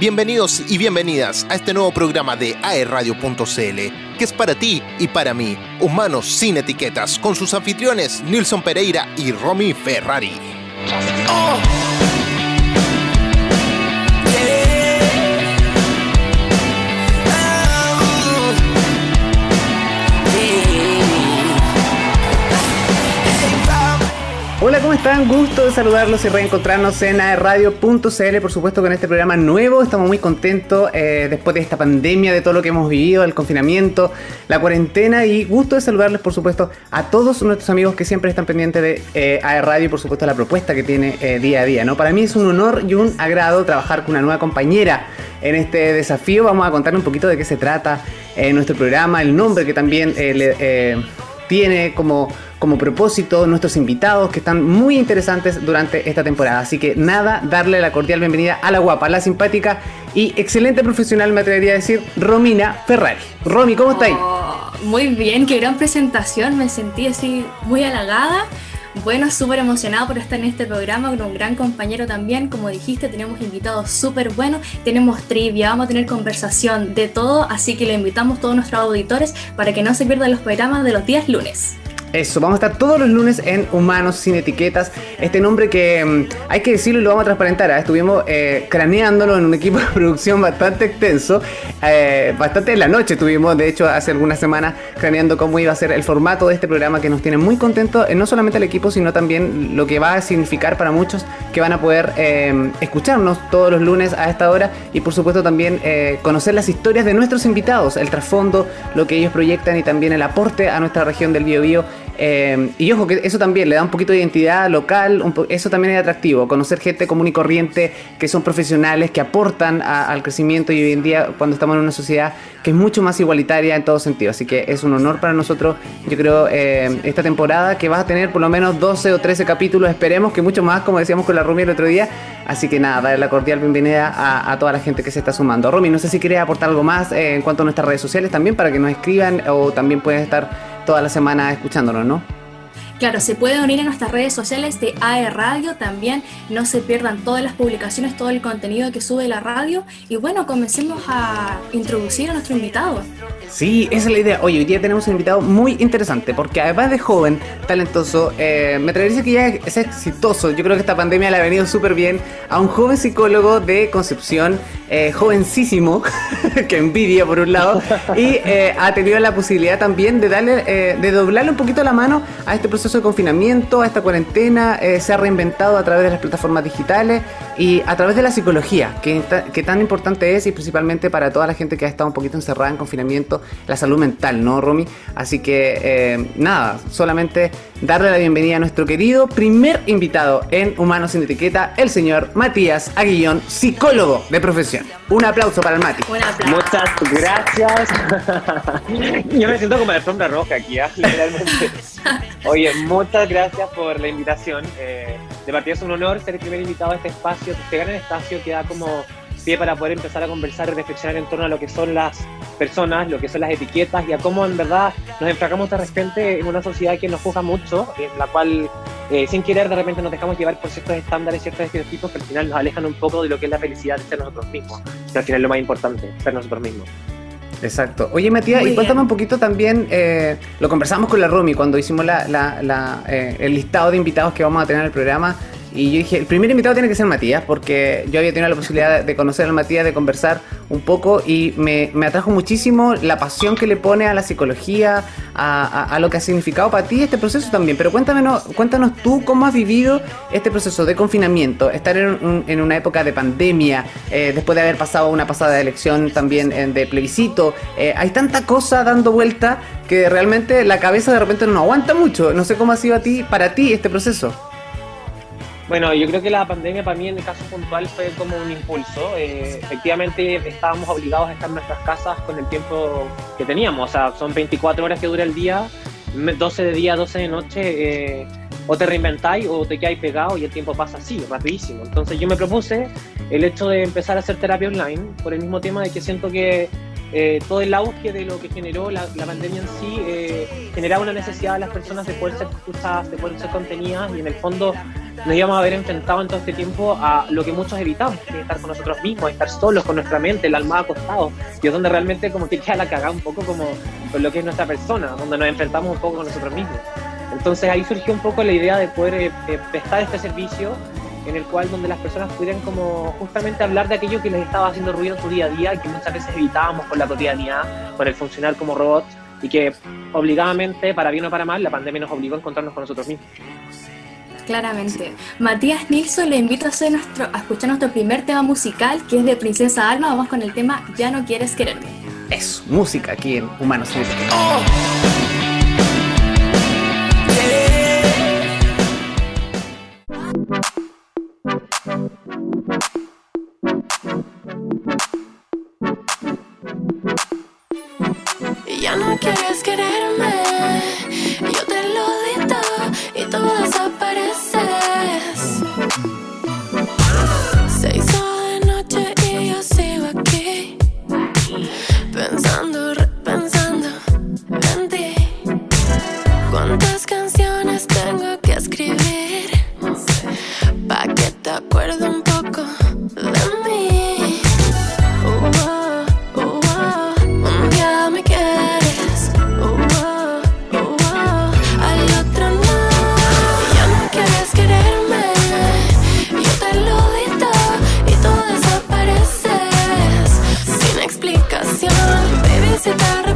Bienvenidos y bienvenidas a este nuevo programa de aerradio.cl, que es para ti y para mí, humanos sin etiquetas, con sus anfitriones Nilson Pereira y Romy Ferrari. Oh. Hola, ¿cómo están? Gusto de saludarlos y reencontrarnos en aerradio.cl, por supuesto, con este programa nuevo. Estamos muy contentos eh, después de esta pandemia, de todo lo que hemos vivido, el confinamiento, la cuarentena y gusto de saludarles, por supuesto, a todos nuestros amigos que siempre están pendientes de eh, aerradio y, por supuesto, la propuesta que tiene eh, día a día. ¿no? Para mí es un honor y un agrado trabajar con una nueva compañera en este desafío. Vamos a contarle un poquito de qué se trata nuestro programa, el nombre que también le tiene como, como propósito nuestros invitados que están muy interesantes durante esta temporada. Así que nada, darle la cordial bienvenida a la guapa, la simpática y excelente profesional, me atrevería a decir, Romina Ferrari. Romy, ¿cómo estáis? Oh, muy bien, qué gran presentación, me sentí así muy halagada. Bueno, súper emocionado por estar en este programa con un gran compañero también. Como dijiste, tenemos invitados súper buenos, tenemos trivia, vamos a tener conversación de todo, así que le invitamos a todos nuestros auditores para que no se pierdan los programas de los días lunes. Eso, vamos a estar todos los lunes en Humanos sin Etiquetas. Este nombre que mm, hay que decirlo y lo vamos a transparentar. ¿eh? Estuvimos eh, craneándolo en un equipo de producción bastante extenso. Eh, bastante en la noche estuvimos, de hecho, hace algunas semanas craneando cómo iba a ser el formato de este programa que nos tiene muy contentos, no solamente el equipo, sino también lo que va a significar para muchos que van a poder escucharnos todos los lunes a esta hora y, por supuesto, también conocer las historias de nuestros invitados, el trasfondo, lo que ellos proyectan y también el aporte a nuestra región del Biobío eh, y ojo, que eso también le da un poquito de identidad local, eso también es atractivo, conocer gente común y corriente que son profesionales, que aportan al crecimiento y hoy en día cuando estamos en una sociedad que es mucho más igualitaria en todo sentido. Así que es un honor para nosotros, yo creo, eh, esta temporada que va a tener por lo menos 12 o 13 capítulos, esperemos que mucho más, como decíamos con la Rumi el otro día. Así que nada, darle la cordial bienvenida a, toda la gente que se está sumando. Romy, no sé si quieres aportar algo más eh, en cuanto a nuestras redes sociales también para que nos escriban o también puedes estar toda la semana escuchándonos, ¿no? Claro, se puede unir a nuestras redes sociales de AE Radio también. No se pierdan todas las publicaciones, todo el contenido que sube la radio. Y bueno, comencemos a introducir a nuestro invitado. Sí, esa es la idea. Oye, hoy día tenemos un invitado muy interesante porque además de joven, talentoso, eh, me atrevería que ya es exitoso. Yo creo que esta pandemia le ha venido súper bien a un joven psicólogo de Concepción, eh, jovencísimo, que envidia por un lado, y eh, ha tenido la posibilidad también de darle, de doblarle un poquito la mano a este proceso de confinamiento, a esta cuarentena, eh, se ha reinventado a través de las plataformas digitales y a través de la psicología, que, tan importante es y principalmente para toda la gente que ha estado un poquito encerrada en confinamiento, la salud mental, ¿no, Romy? Así que eh, nada, solamente darle la bienvenida a nuestro querido primer invitado en Humanos sin Etiqueta, el señor Matías Aguillón, psicólogo de profesión. Un aplauso para el Mati. Muchas gracias. Yo me siento como la sombra roja aquí, ¿eh? literalmente. Oye, muchas gracias por la invitación. Eh, de partida es un honor ser el primer invitado a este espacio, este gran espacio que da como pie para poder empezar a conversar y reflexionar en torno a lo que son las personas, lo que son las etiquetas y a cómo en verdad nos enfracamos de repente en una sociedad que nos juzga mucho, en la cual eh, sin querer de repente nos dejamos llevar por ciertos estándares, ciertos estereotipos que al final nos alejan un poco de lo que es la felicidad de ser nosotros mismos, que al final es lo más importante, ser nosotros mismos. Exacto. Oye, Matías, y cuéntame un poquito también, eh, lo conversamos con la Romy cuando hicimos la, eh, el listado de invitados que vamos a tener en el programa. Y yo dije, el primer invitado tiene que ser Matías, porque yo había tenido la posibilidad de conocer a Matías, de conversar un poco, y me, atrajo muchísimo la pasión que le pone a la psicología, a, lo que ha significado para ti este proceso también. Pero cuéntanos, cuéntanos tú cómo has vivido este proceso de confinamiento, estar en, una época de pandemia, eh, después de haber pasado una pasada elección también eh, de plebiscito. Eh, hay tanta cosa dando vuelta que realmente la cabeza de repente no aguanta mucho. No sé cómo ha sido a ti, para ti este proceso. Bueno, yo creo que la pandemia para mí en el caso puntual fue como un impulso. Eh, efectivamente estábamos obligados a estar en nuestras casas con el tiempo que teníamos. O sea, son 24 horas que dura el día, 12 de día, 12 de noche. Eh, o te reinventáis o te quedáis pegado y el tiempo pasa así, rapidísimo. Entonces yo me propuse el hecho de empezar a hacer terapia online por el mismo tema de que siento que eh, todo el auge de lo que generó la, pandemia en sí eh, generaba una necesidad de las personas de poder ser escuchadas, de poder ser contenidas y en el fondo nos íbamos a haber enfrentado en todo este tiempo a lo que muchos evitamos, que es estar con nosotros mismos, estar solos con nuestra mente, el alma acostado, y es donde realmente como que queda la cagada un poco como con lo que es nuestra persona, donde nos enfrentamos un poco con nosotros mismos. Entonces ahí surgió un poco la idea de poder eh, eh, prestar este servicio en el cual donde las personas pudieran como justamente hablar de aquello que les estaba haciendo ruido en su día a día que muchas veces evitábamos con la cotidianidad, con el funcionar como robots y que obligadamente, para bien o para mal, la pandemia nos obligó a encontrarnos con nosotros mismos. Claramente. Matías Nilsson le invito a, hacer nuestro, a escuchar nuestro primer tema musical, que es de Princesa Alma. Vamos con el tema Ya no quieres quererme. Es música aquí en Humanos Ya Baby, si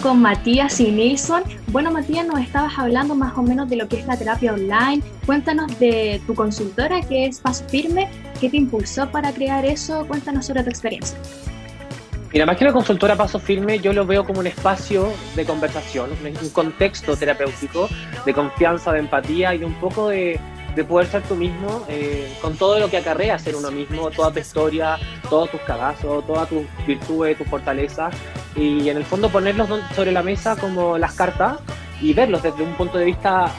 con Matías y Nilsson. Bueno, Matías, nos estabas hablando más o menos de lo que es la terapia online. Cuéntanos de tu consultora, que es Paso Firme. ¿Qué te impulsó para crear eso? Cuéntanos sobre tu experiencia. Mira, más que una consultora paso firme, yo lo veo como un espacio de conversación, un contexto terapéutico, de confianza, de empatía y un poco de, de poder ser tú mismo, eh, con todo lo que acarrea ser uno mismo, toda tu historia, todos tus cagazos, todas tus virtudes, tus fortalezas, y en el fondo ponerlos sobre la mesa como las cartas y verlos desde un punto de vista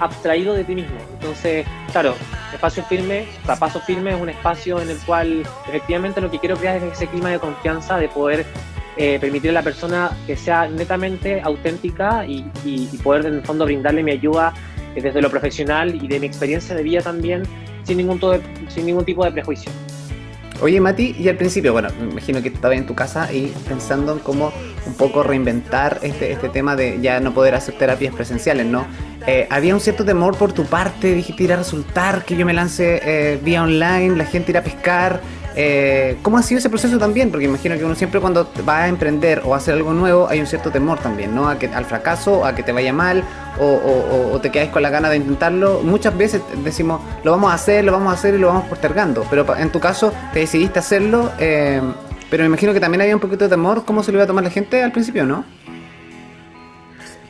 abstraído de ti mismo. Entonces, claro, espacio firme, paso firme es un espacio en el cual efectivamente lo que quiero crear es ese clima de confianza, de poder eh, permitir a la persona que sea netamente auténtica y, poder en el fondo brindarle mi ayuda eh, desde lo profesional y de mi experiencia de vida también, sin ningún, sin ningún tipo de prejuicio. Oye, Mati, y al principio, bueno, me imagino que estabas en tu casa y pensando en cómo un poco reinventar este, este tema de ya no poder hacer terapias presenciales, ¿no? Eh, había un cierto temor por tu parte, dijiste ir a resultar, que yo me lance eh, vía online, la gente irá a pescar. Eh, ¿Cómo ha sido ese proceso también? Porque imagino que uno siempre cuando va a emprender o a hacer algo nuevo hay un cierto temor también, ¿no? A que, al fracaso, a que te vaya mal o, te quedas con la gana de intentarlo. Muchas veces decimos, lo vamos a hacer, lo vamos a hacer y lo vamos postergando. Pero en tu caso te decidiste hacerlo, eh, pero me imagino que también había un poquito de temor. ¿Cómo se lo iba a tomar la gente al principio, no?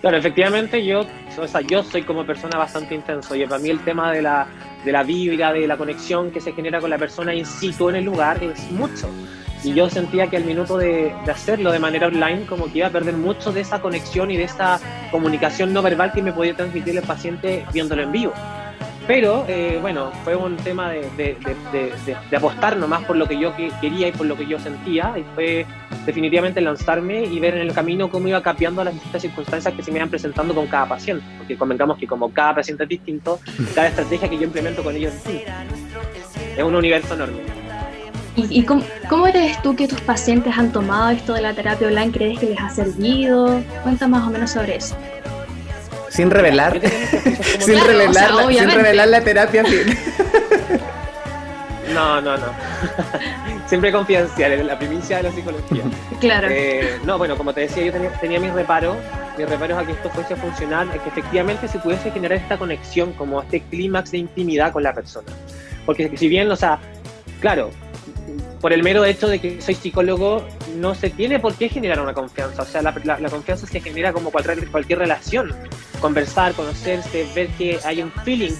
Claro, efectivamente yo, o sea, yo soy como persona bastante intenso y para mí el tema de la, de la vibra, de la conexión que se genera con la persona in situ en el lugar es mucho. Y yo sentía que al minuto de, de, hacerlo de manera online, como que iba a perder mucho de esa conexión y de esa comunicación no verbal que me podía transmitir el paciente viéndolo en vivo. Pero eh, bueno, fue un tema de, de, de, apostar nomás por lo que yo quería y por lo que yo sentía. Y fue definitivamente lanzarme y ver en el camino cómo iba cambiando las distintas circunstancias que se me iban presentando con cada paciente. Porque convengamos que como cada paciente es distinto, cada estrategia que yo implemento con ellos es distinta. Es un universo enorme. ¿Y, cómo, cómo, eres tú que tus pacientes han tomado esto de la terapia online? ¿Crees que les ha servido? Cuenta más o menos sobre eso sin revelar, sin, revelar sin revelar la terapia. No, no, no. Siempre confidencial, la primicia de la psicología. Claro. Eh, no, bueno, como te decía, yo tenía, tenía mis reparos. Mis reparos a que esto fuese funcional, es que efectivamente se pudiese generar esta conexión, como este clímax de intimidad con la persona. Porque si bien, o sea, claro, por el mero hecho de que soy psicólogo, no se tiene por qué generar una confianza. O sea, la, confianza se genera como cualquier, cualquier relación. Conversar, conocerse, ver que hay un feeling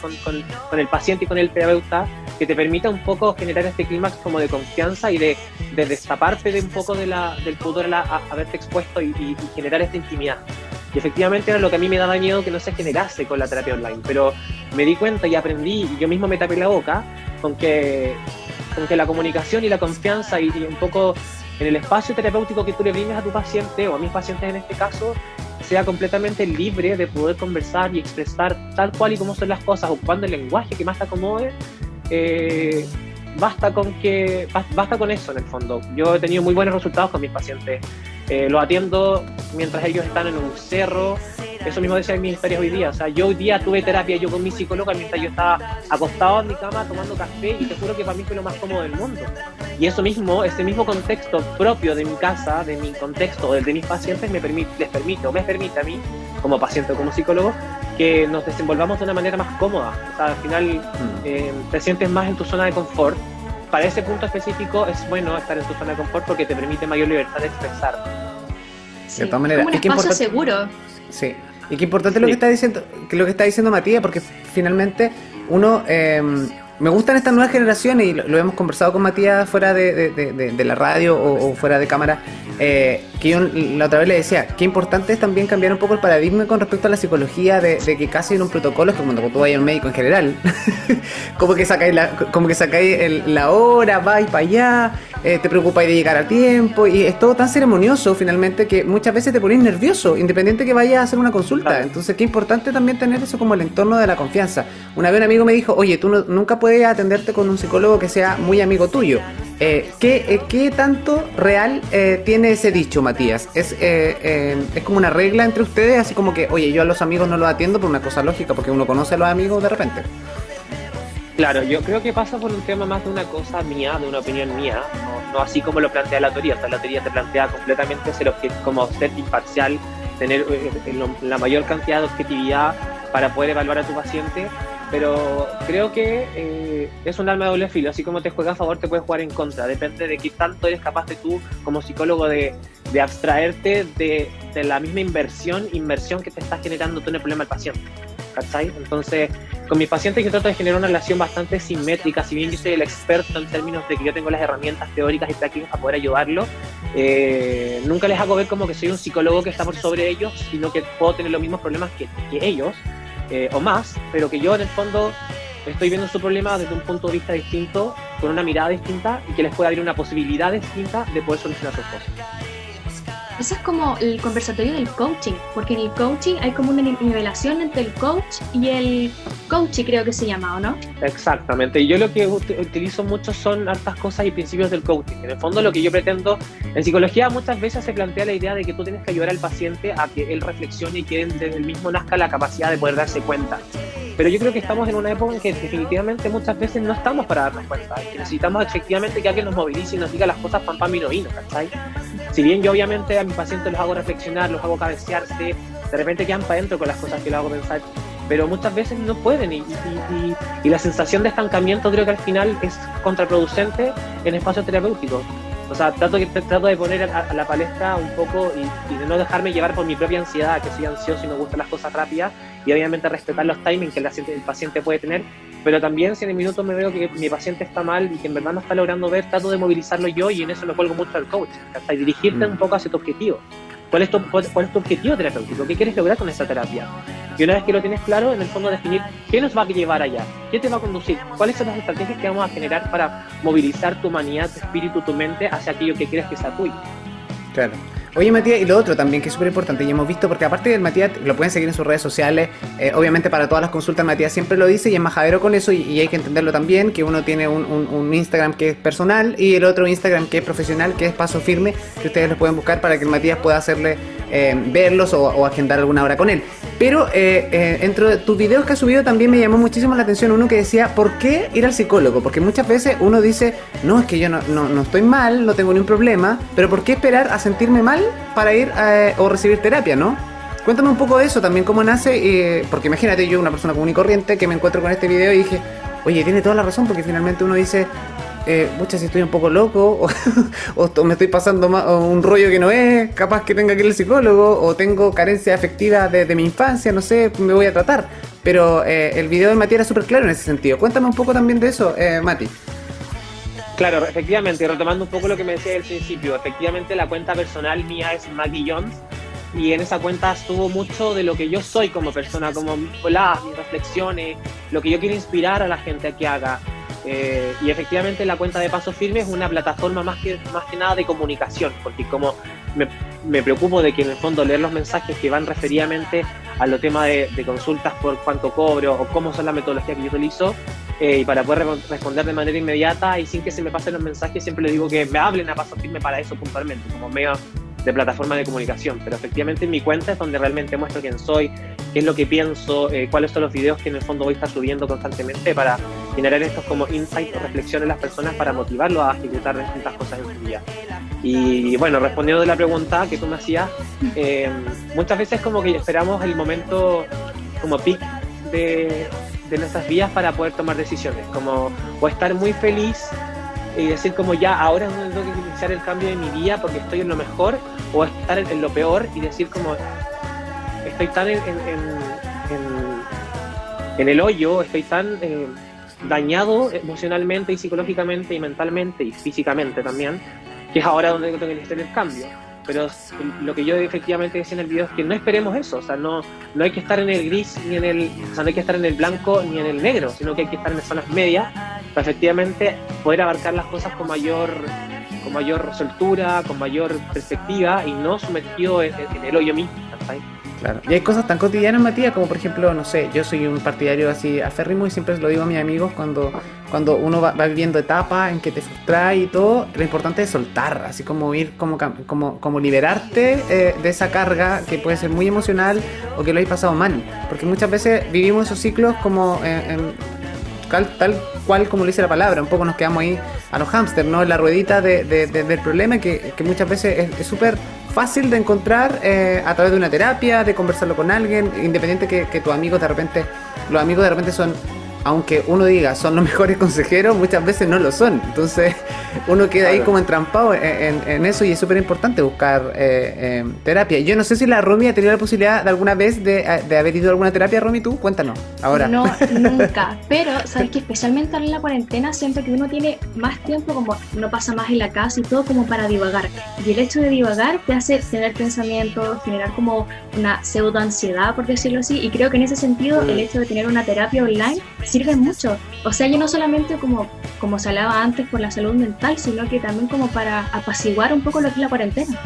con, con, el paciente y con el terapeuta que te permita un poco generar este clima como de confianza y de, de destaparte de un poco de la, del pudor a, haberte expuesto y, y, generar esta intimidad. Y efectivamente era lo que a mí me daba miedo que no se generase con la terapia online. Pero me di cuenta y aprendí, y yo mismo me tapé la boca, con que con que la comunicación y la confianza y, un poco en el espacio terapéutico que tú le brindes a tu paciente o a mis pacientes en este caso sea completamente libre de poder conversar y expresar tal cual y como son las cosas, ocupando el lenguaje que más te acomode, eh, basta con que basta con eso en el fondo. Yo he tenido muy buenos resultados con mis pacientes. Eh, los atiendo mientras ellos están en un cerro, eso mismo decía en mis historias hoy día. O sea, yo hoy día tuve terapia yo con mi psicóloga mientras yo estaba acostado en mi cama tomando café y te juro que para mí fue lo más cómodo del mundo. Y eso mismo, ese mismo contexto propio de mi casa, de mi contexto, del de mis pacientes, me permite, les permite o me permite a mí, como paciente o como psicólogo, que nos desenvolvamos de una manera más cómoda. O sea, al final mm. eh, te sientes más en tu zona de confort. Para ese punto específico es bueno estar en tu zona de confort porque te permite mayor libertad de expresar. de todas maneras, como un espacio seguro. Sí, y qué importante lo que está diciendo, que lo que está diciendo Matías, porque finalmente uno eh, me gustan estas nuevas generaciones y lo, hemos conversado con Matías fuera de, la radio o, fuera de cámara, eh, que yo la otra vez le decía, qué importante es también cambiar un poco el paradigma con respecto a la psicología, de, que casi en un protocolo es como cuando tú vayas a un médico en general, como que sacáis la, como que sacáis la hora, vais para allá, eh, te preocupáis de llegar a tiempo y es todo tan ceremonioso finalmente que muchas veces te pones nervioso, independiente que vayas a hacer una consulta. Entonces, qué importante también tener eso como el entorno de la confianza. Una vez un amigo me dijo, oye, tú nunca puedes atenderte con un psicólogo que sea muy amigo tuyo. Eh, ¿qué, eh, tanto real eh, tiene ese dicho, Matías? ¿Es, ¿Es como una regla entre ustedes? Así como que, oye, yo a los amigos no los atiendo por una cosa lógica, porque uno conoce a los amigos de repente. Claro, yo creo que pasa por un tema más de una cosa mía, de una opinión mía, no, así como lo plantea la teoría. O la teoría te plantea completamente ser como ser imparcial, tener la mayor cantidad de objetividad para poder evaluar a tu paciente pero creo que eh, es un arma de doble filo, así como te juega a favor, te puede jugar en contra, depende de qué tanto eres capaz de tú como psicólogo de, de abstraerte de, de, la misma inversión, inversión que te está generando tú en el problema del paciente. ¿Cachai? Entonces, con mis pacientes yo trato de generar una relación bastante simétrica, si bien yo soy el experto en términos de que yo tengo las herramientas teóricas y prácticas para poder ayudarlo, eh, nunca les hago ver como que soy un psicólogo que está por sobre ellos, sino que puedo tener los mismos problemas que, que ellos, eh, o más, pero que yo en el fondo estoy viendo su problema desde un punto de vista distinto, con una mirada distinta y que les pueda abrir una posibilidad distinta de poder solucionar sus cosas. Ese es como el conversatorio del coaching, porque en el coaching hay como una nivelación entre el coach y el coach, creo que se llama, ¿o no? Exactamente. Y yo lo que utilizo mucho son hartas cosas y principios del coaching. En el fondo lo que yo pretendo, en psicología muchas veces se plantea la idea de que tú tienes que ayudar al paciente a que él reflexione y que desde el mismo nazca la capacidad de poder darse cuenta. Pero yo creo que estamos en una época en que definitivamente muchas veces no estamos para darnos cuenta. Que necesitamos efectivamente que alguien nos movilice y nos diga las cosas pam pam vino vino, ¿cachai? Si bien yo obviamente a mi paciente los hago reflexionar, los hago cabecearse, de repente quedan para adentro con las cosas que le hago pensar, pero muchas veces no pueden y, y, la sensación de estancamiento creo que al final es contraproducente en espacios terapéuticos. O sea, trato, trato de poner a, la palestra un poco y, de no dejarme llevar por mi propia ansiedad, que soy ansioso y me gustan las cosas rápidas, y obviamente respetar los timings que el paciente, el paciente puede tener, pero también si en el minuto me veo que mi paciente está mal y que en verdad no está logrando ver, trato de movilizarlo yo y en eso me cuelgo mucho al coach, hasta dirigirte mm. un poco hacia tu objetivo. ¿Cuál es tu, cuál, es tu objetivo terapéutico? ¿Qué quieres lograr con esa terapia? Y una vez que lo tienes claro, en el fondo definir qué nos va a llevar allá, qué te va a conducir, cuáles son las estrategias que vamos a generar para movilizar tu humanidad, tu espíritu, tu mente hacia aquello que quieres que sea tuyo. Claro. Oye, Matías, y lo otro también que es súper importante, y hemos visto, porque aparte del Matías, lo pueden seguir en sus redes sociales, eh, obviamente para todas las consultas Matías siempre lo dice y es majadero con eso, y, hay que entenderlo también, que uno tiene un, Instagram que es personal y el otro Instagram que es profesional, que es Paso Firme, que ustedes lo pueden buscar para que el Matías pueda hacerle eh, verlos o, agendar alguna hora con él. Pero eh, dentro de tus videos que has subido también me llamó muchísimo la atención uno que decía, ¿por qué ir al psicólogo? Porque muchas veces uno dice, no, es que yo no, no, no estoy mal, no tengo ningún problema, pero ¿por qué esperar a sentirme mal para ir eh, o recibir terapia, ¿no? Cuéntame un poco de eso también, cómo nace, porque imagínate yo, una persona común y corriente, que me encuentro con este video y dije, oye, tiene toda la razón, porque finalmente uno dice, eh, muchas si estoy un poco loco, o, me estoy pasando un rollo que no es, capaz que tenga que ir al psicólogo, o tengo carencia afectiva desde mi infancia, no sé, me voy a tratar. Pero eh, el video de Mati era súper claro en ese sentido. Cuéntame un poco también de eso, eh, Mati. Claro, efectivamente, retomando un poco lo que me decía al principio, efectivamente la cuenta personal mía es Maggie Jones y en esa cuenta estuvo mucho de lo que yo soy como persona, como hola, mis reflexiones, lo que yo quiero inspirar a la gente a que haga. Eh, y efectivamente la cuenta de Paso Firme es una plataforma más que, más que nada de comunicación, porque como me, preocupo de que en el fondo leer los mensajes que van referidamente a los temas de, consultas por cuánto cobro o cómo son la metodología que yo utilizo, eh, y para poder responder de manera inmediata y sin que se me pasen los mensajes, siempre le digo que me hablen a paso firme para eso puntualmente, como medio de plataforma de comunicación. Pero efectivamente en mi cuenta es donde realmente muestro quién soy, qué es lo que pienso, eh, cuáles son los videos que en el fondo voy a estar subiendo constantemente para generar estos como insights o reflexiones en las personas para motivarlos a ejecutar distintas cosas en su vida. Y bueno, respondiendo a la pregunta que tú me hacías, eh, muchas veces como que esperamos el momento como pic de, de nuestras vidas para poder tomar decisiones, como o estar muy feliz y decir como ya, ahora no tengo que iniciar el cambio de mi vida porque estoy en lo mejor, o estar en, lo peor y decir como estoy tan en, en, el hoyo, estoy tan eh, dañado emocionalmente y psicológicamente y mentalmente y físicamente también, que es ahora donde tengo que iniciar el cambio pero lo que yo efectivamente decía en el video es que no esperemos eso, o sea, no, no hay que estar en el gris ni en el, o sea, no hay que estar en el blanco ni en el negro, sino que hay que estar en las zonas medias para efectivamente poder abarcar las cosas con mayor con mayor soltura, con mayor perspectiva y no sumergido en, el hoyo mismo. Claro. Y hay cosas tan cotidianas, Matías, como por ejemplo, no sé, yo soy un partidario así aférrimo y siempre lo digo a mis amigos cuando, cuando uno va, viviendo etapas en que te frustra y todo, lo importante es soltar, así como ir, como, como, como liberarte eh, de esa carga que puede ser muy emocional o que lo hayas pasado mal. Porque muchas veces vivimos esos ciclos como en, tal, cual como le dice la palabra, un poco nos quedamos ahí a los hámsters, ¿no? En la ruedita de, del problema que, que muchas veces es súper fácil de encontrar eh, a través de una terapia, de conversarlo con alguien, independiente que, que tus amigos de repente, los amigos de repente son aunque uno diga son los mejores consejeros, muchas veces no lo son. Entonces uno queda ahí como entrampado en, eso y es súper importante buscar eh, eh, terapia. Yo no sé si la Romy ha tenido la posibilidad de alguna vez de, haber ido a alguna terapia, Romy, tú, cuéntanos, ahora. No, nunca. Pero, sabes que especialmente en la cuarentena, siempre que uno tiene más tiempo, como no pasa más en la casa y todo, como para divagar. Y el hecho de divagar te hace tener pensamientos, generar como una pseudo ansiedad, por decirlo así. Y creo que en ese sentido, el hecho de tener una terapia online sirve mucho. O sea, yo no solamente como, como se hablaba antes por la salud mental, sino que también como para apaciguar un poco lo que es la cuarentena.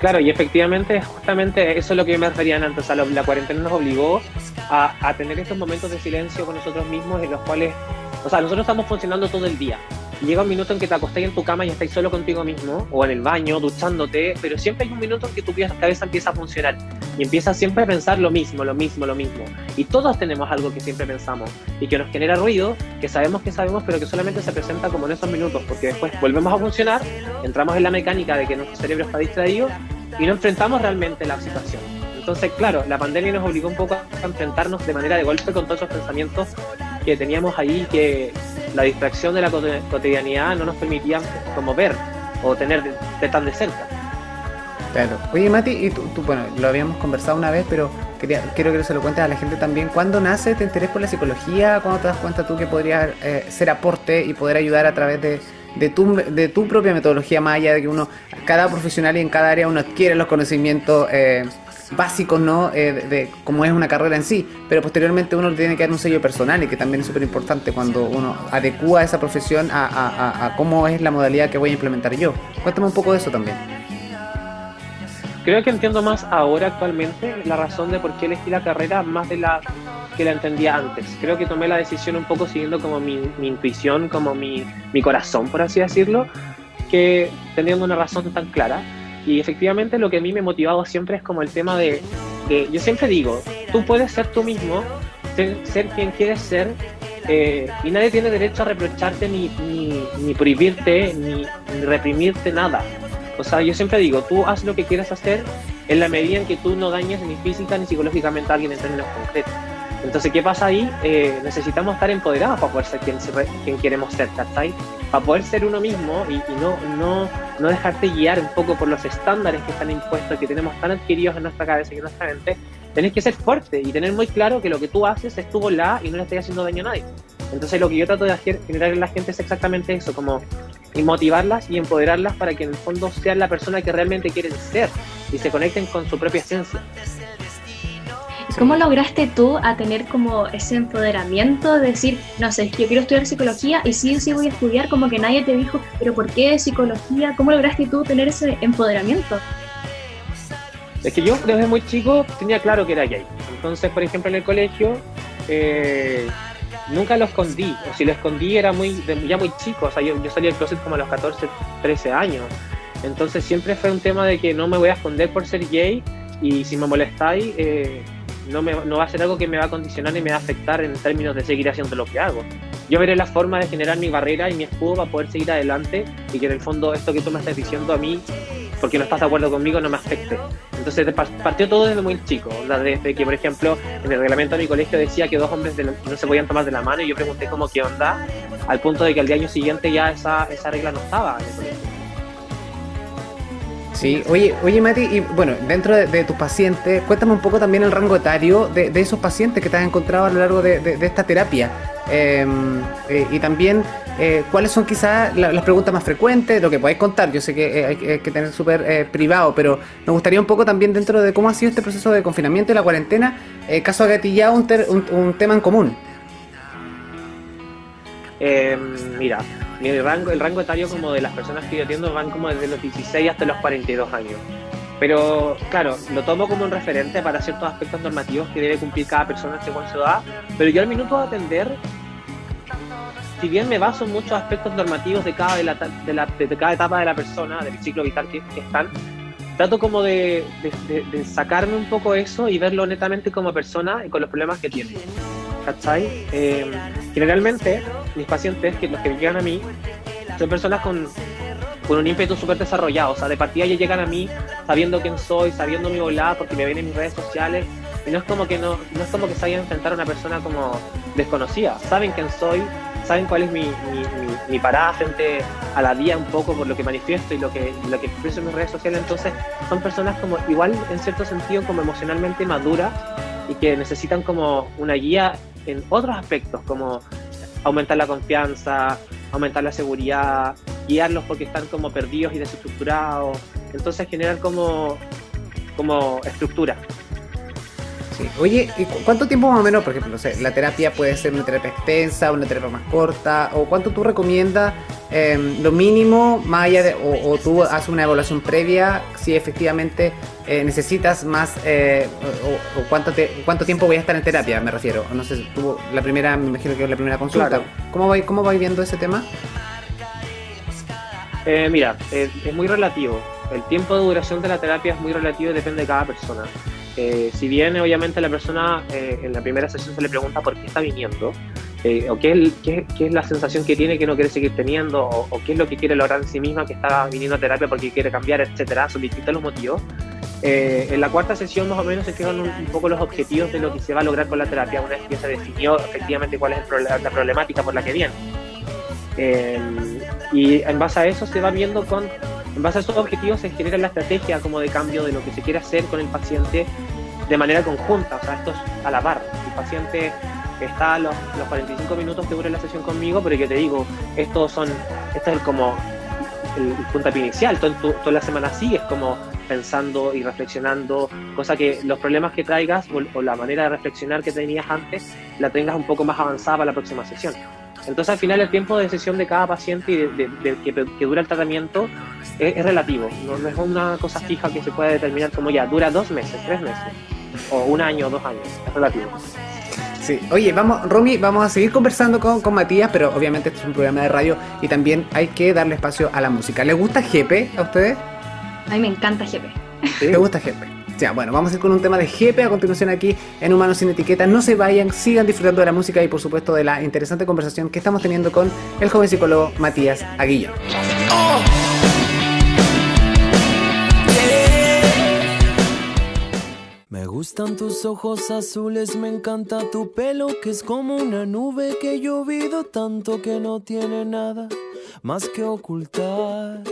Claro, y efectivamente, justamente eso es lo que me refería antes. O sea, la cuarentena nos obligó a, a, tener estos momentos de silencio con nosotros mismos en los cuales, o sea, nosotros estamos funcionando todo el día. Llega un minuto en que te acostás en tu cama y estás solo contigo mismo, o en el baño, duchándote, pero siempre hay un minuto en que tu cabeza empieza a funcionar y empiezas siempre a pensar lo mismo, lo mismo, lo mismo. Y todos tenemos algo que siempre pensamos y que nos genera ruido, que sabemos que sabemos, pero que solamente se presenta como en esos minutos, porque después volvemos a funcionar, entramos en la mecánica de que nuestro cerebro está distraído y no enfrentamos realmente la situación. Entonces, claro, la pandemia nos obligó un poco a enfrentarnos de manera de golpe con todos esos pensamientos que teníamos ahí, que la distracción de la cotidianidad no nos permitía como ver o tener de tan de cerca. Claro. Oye, Mati, y tú, bueno, lo habíamos conversado una vez, pero quería, quiero que se lo cuentes a la gente también. ¿Cuándo nace tu interés por la psicología? ¿Cuándo te das cuenta tú que podrías eh, ser aporte y poder ayudar a través de, de, tu, de tu propia metodología más allá de que uno, cada profesional y en cada área uno adquiere los conocimientos eh, básicos, ¿no? Eh, de, cómo es una carrera en sí, pero posteriormente uno tiene que dar un sello personal y que también es súper importante cuando uno adecua esa profesión a, a, a cómo es la modalidad que voy a implementar yo. Cuéntame un poco de eso también. Creo que entiendo más ahora actualmente la razón de por qué elegí la carrera más de la que la entendía antes. Creo que tomé la decisión un poco siguiendo como mi, intuición, como mi, mi, corazón, por así decirlo, que teniendo una razón tan clara. Y efectivamente lo que a mí me ha motivado siempre es como el tema de, de yo siempre digo, tú puedes ser tú mismo, ser, quien quieres ser, eh, y nadie tiene derecho a reprocharte ni, ni, ni prohibirte, ni, ni reprimirte nada. O sea, yo siempre digo, tú haz lo que quieras hacer en la medida en que tú no dañes ni física ni psicológicamente a alguien en términos concretos. Entonces, ¿qué pasa ahí? Eh, necesitamos estar empoderados para poder ser quien, quien queremos ser, ¿cachai? Para poder ser uno mismo y, no, no, no dejarte guiar un poco por los estándares que están impuestos, que tenemos tan adquiridos en nuestra cabeza y en nuestra mente, tenés que ser fuerte y tener muy claro que lo que tú haces es tu volá y no le estás haciendo daño a nadie. Entonces, lo que yo trato de hacer, generar en la gente es exactamente eso, como y motivarlas y empoderarlas para que en el fondo sean la persona que realmente quieren ser y se conecten con su propia esencia. ¿Cómo lograste tú a tener como ese empoderamiento de decir, no sé, yo quiero estudiar psicología y sí sí voy a estudiar, como que nadie te dijo, pero ¿por qué psicología? ¿Cómo lograste tú tener ese empoderamiento? Es que yo desde muy chico tenía claro que era gay. Entonces, por ejemplo, en el colegio, eh, nunca lo escondí, o si lo escondí era muy ya muy chico, o sea, yo, yo salí del closet como a los 14, 13 años. Entonces siempre fue un tema de que no me voy a esconder por ser gay y si me molestáis, eh, no, me, no va a ser algo que me va a condicionar y me va a afectar en términos de seguir haciendo lo que hago. Yo veré la forma de generar mi barrera y mi escudo para poder seguir adelante y que en el fondo esto que tú me estás diciendo a mí porque no estás de acuerdo conmigo, no me afecte. Entonces partió todo desde muy chico, desde que, por ejemplo, en el reglamento de mi colegio decía que dos hombres no se podían tomar de la mano y yo pregunté cómo qué onda, al punto de que al día año siguiente ya esa, esa regla no estaba en el colegio. Sí, oye, oye Mati, y bueno, dentro de, tus pacientes, cuéntame un poco también el rango etario de, esos pacientes que te has encontrado a lo largo de, esta terapia. Em, eh, y también, eh, ¿cuáles son quizás las preguntas más frecuentes? Lo que podáis contar, yo sé que eh, hay, que tener súper privado, pero me gustaría un poco también dentro de cómo ha sido este proceso de confinamiento y la cuarentena, caso agatillado un, un, tema en común. Em, mira, el rango, el rango etario como de las personas que yo atiendo van como desde los 16 hasta los 42 años. Pero claro, lo tomo como un referente para ciertos aspectos normativos que debe cumplir cada persona según su edad, pero yo al minuto de atender, si bien me baso en muchos aspectos normativos de cada, de, la, de, la, de cada etapa de la persona, del ciclo vital que, están, trato como de, de, sacarme un poco eso y verlo netamente como persona y con los problemas que tiene. ¿Cachai? Eh, generalmente mis pacientes, que los que llegan a mí, son personas con, con un ímpetu súper desarrollado. O sea, de partida ya llegan a mí sabiendo quién soy, sabiendo mi volada, porque me ven en mis redes sociales. Y no es como que no, no es como que se a enfrentar a una persona como desconocida. Saben quién soy, saben cuál es mi, mi, mi, parada frente a la vida un poco por lo que manifiesto y lo que, lo que expreso en mis redes sociales. Entonces, son personas como igual en cierto sentido como emocionalmente maduras y que necesitan como una guía en otros aspectos, como aumentar la confianza, aumentar la seguridad, guiarlos porque están como perdidos y desestructurados. Entonces generar como, como estructura. Sí. Oye, ¿y cu- cuánto tiempo más o menos, por ejemplo, no sé, la terapia puede ser una terapia extensa, una terapia más corta, o cuánto tú recomiendas eh, lo mínimo, más allá de, o, o tú haces una evaluación previa, si efectivamente eh, necesitas más, eh, o, o cuánto, te- cuánto tiempo voy a estar en terapia, me refiero. No sé, tú, la primera, me imagino que es la primera consulta. Claro. ¿Cómo vais cómo vais viendo ese tema? Eh, mira, eh, es muy relativo. El tiempo de duración de la terapia es muy relativo y depende de cada persona. Eh, si bien, obviamente, la persona eh, en la primera sesión se le pregunta por qué está viniendo, eh, o qué es, qué- qué es la sensación que tiene que no quiere seguir teniendo, o, o qué es lo que quiere lograr en sí misma que está viniendo a terapia porque quiere cambiar, etcétera, distintos los motivos. Eh, en la cuarta sesión, más o menos, se fijan un, un poco los objetivos de lo que se va a lograr con la terapia, una vez que se definió efectivamente cuál es la problemática por la que viene. Eh, y en base a eso se va viendo con, en base a esos objetivos se genera la estrategia como de cambio de lo que se quiere hacer con el paciente de manera conjunta, o sea, esto es a la par. El paciente está los, los 45 minutos que dura la sesión conmigo, pero yo te digo, estos son, esto es como el, el puntapié inicial, todo, tu- toda la semana sigues como pensando y reflexionando, cosa que los problemas que traigas o, o la manera de reflexionar que tenías antes la tengas un poco más avanzada para la próxima sesión. Entonces al final el tiempo de sesión de cada paciente y de, de- de que, que dura el tratamiento es, es relativo, no, no es una cosa fija que se pueda determinar como ya, dura dos meses, tres meses, o un año o dos años, es relativo. Sí. Oye, vamos, Romy, vamos a seguir conversando con, con Matías, pero obviamente este es un programa de radio y también hay que darle espacio a la música. ¿Les gusta Jepe a ustedes? A mí me encanta GP. Sí. ¿Les gusta Jepe? Ya, bueno, vamos a ir con un tema de Jepe a continuación aquí en Humanos sin Etiqueta. No se vayan, sigan disfrutando de la música y por supuesto de la interesante conversación que estamos teniendo con el joven psicólogo Matías Aguillón. Me gustan tus ojos azules, me encanta tu pelo que es como una nube que he llovido tanto que no tiene nada más que ocultar.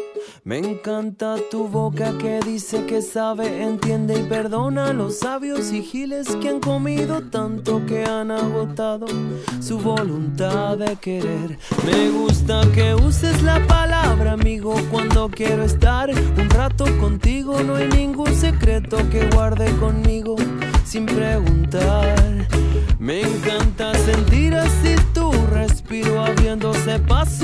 Me encanta tu boca que dice que sabe, entiende y perdona a los sabios y giles que han comido tanto que han agotado su voluntad de querer. Me gusta que uses la palabra amigo cuando quiero estar un rato contigo. No hay ningún secreto que guarde conmigo sin preguntar. Me encanta sentir así tu respiro abriéndose paso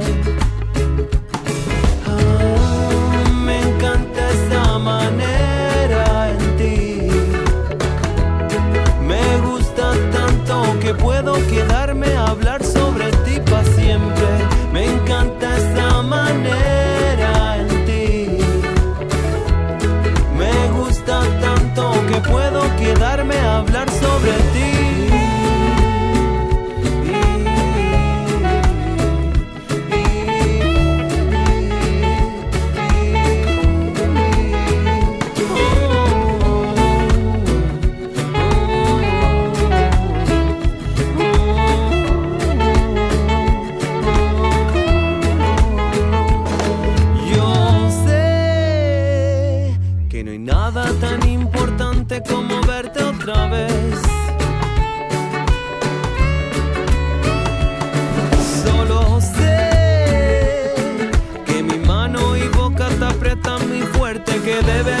deben